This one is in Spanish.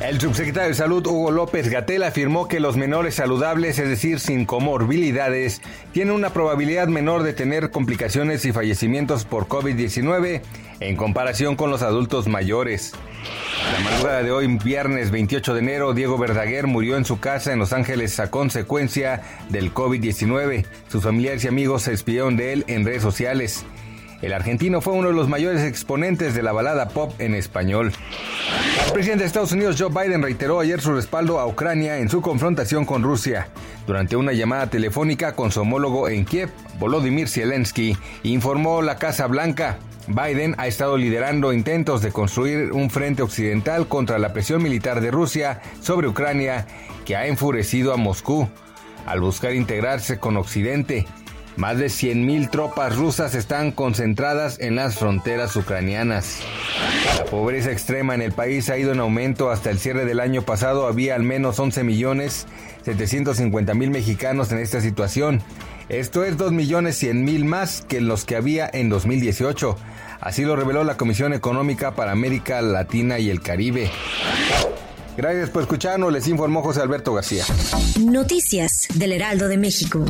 El subsecretario de Salud Hugo López Gatel afirmó que los menores saludables, es decir, sin comorbilidades, tienen una probabilidad menor de tener complicaciones y fallecimientos por COVID-19 en comparación con los adultos mayores. La madrugada de hoy, viernes 28 de enero, Diego Verdaguer murió en su casa en Los Ángeles a consecuencia del COVID-19. Sus familiares y amigos se despidieron de él en redes sociales. El argentino fue uno de los mayores exponentes de la balada pop en español. El presidente de Estados Unidos Joe Biden reiteró ayer su respaldo a Ucrania en su confrontación con Rusia. Durante una llamada telefónica con su homólogo en Kiev, Volodymyr Zelensky, informó la Casa Blanca. Biden ha estado liderando intentos de construir un frente occidental contra la presión militar de Rusia sobre Ucrania que ha enfurecido a Moscú al buscar integrarse con Occidente. Más de 100.000 tropas rusas están concentradas en las fronteras ucranianas. La pobreza extrema en el país ha ido en aumento. Hasta el cierre del año pasado había al menos 11 millones 750 mil mexicanos en esta situación. Esto es 2 millones 100 mil más que los que había en 2018. Así lo reveló la Comisión Económica para América Latina y el Caribe. Gracias por escucharnos, les informó José Alberto García. Noticias del Heraldo de México.